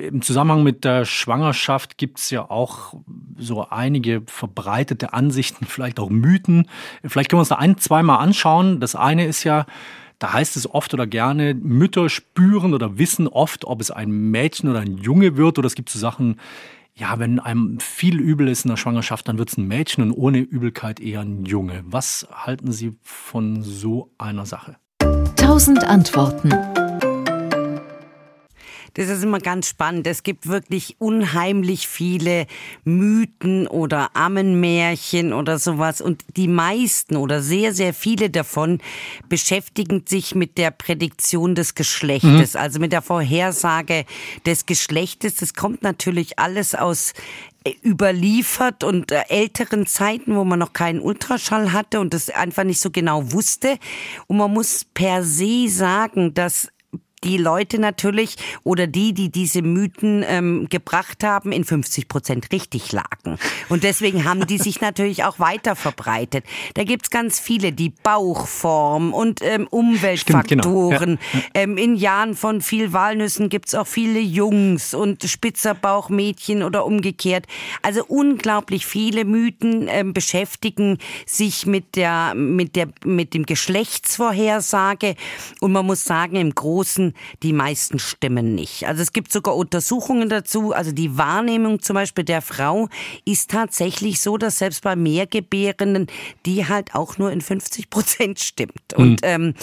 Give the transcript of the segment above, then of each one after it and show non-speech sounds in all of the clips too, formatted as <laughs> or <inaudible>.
im Zusammenhang mit der Schwangerschaft gibt es ja auch so einige verbreitete Ansichten, vielleicht auch Mythen. Vielleicht können wir uns da ein, zweimal anschauen. Das eine ist ja, da heißt es oft oder gerne, Mütter spüren oder wissen oft, ob es ein Mädchen oder ein Junge wird. Oder es gibt so Sachen, ja, wenn einem viel übel ist in der Schwangerschaft, dann wird es ein Mädchen und ohne Übelkeit eher ein Junge. Was halten Sie von so einer Sache? Tausend Antworten. Das ist immer ganz spannend. Es gibt wirklich unheimlich viele Mythen oder Ammenmärchen oder sowas. Und die meisten oder sehr, sehr viele davon beschäftigen sich mit der Prädiktion des Geschlechtes, mhm. also mit der Vorhersage des Geschlechtes. Das kommt natürlich alles aus äh, überliefert und äh, älteren Zeiten, wo man noch keinen Ultraschall hatte und das einfach nicht so genau wusste. Und man muss per se sagen, dass die Leute natürlich oder die, die diese Mythen ähm, gebracht haben, in 50 Prozent richtig lagen. Und deswegen haben die sich natürlich auch weiter verbreitet. Da gibt's ganz viele, die Bauchform und ähm, Umweltfaktoren. Stimmt, genau. ja. ähm, in Jahren von viel Walnüssen gibt's auch viele Jungs und spitzer Bauchmädchen oder umgekehrt. Also unglaublich viele Mythen ähm, beschäftigen sich mit der, mit der, mit dem Geschlechtsvorhersage. Und man muss sagen, im Großen die meisten stimmen nicht. Also es gibt sogar Untersuchungen dazu. Also die Wahrnehmung zum Beispiel der Frau ist tatsächlich so, dass selbst bei Mehrgebärenden die halt auch nur in 50 Prozent stimmt. Mhm. Und ähm,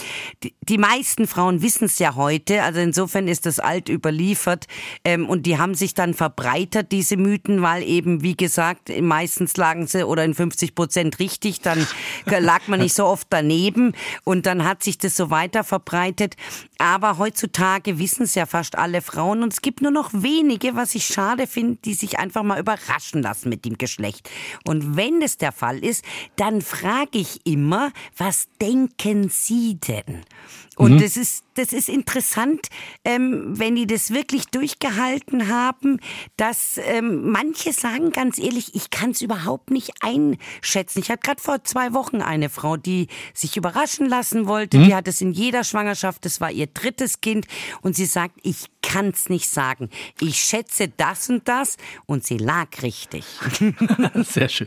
die, die, meisten Frauen wissen es ja heute. Also insofern ist das alt überliefert. Ähm, und die haben sich dann verbreitert, diese Mythen, weil eben, wie gesagt, meistens lagen sie oder in 50 Prozent richtig. Dann <laughs> lag man nicht so oft daneben. Und dann hat sich das so weiter verbreitet. Aber heutzutage wissen es ja fast alle Frauen und es gibt nur noch wenige, was ich schade finde, die sich einfach mal überraschen lassen mit dem Geschlecht. Und wenn das der Fall ist, dann frage ich immer, was denken Sie denn? Und mhm. das ist das ist interessant, ähm, wenn die das wirklich durchgehalten haben, dass ähm, manche sagen ganz ehrlich, ich kann es überhaupt nicht einschätzen. Ich hatte gerade vor zwei Wochen eine Frau, die sich überraschen lassen wollte. Mhm. Die hat es in jeder Schwangerschaft, das war ihr drittes Kind. Und sie sagt, ich kann es nicht sagen. Ich schätze das und das und sie lag richtig. <laughs> Sehr schön.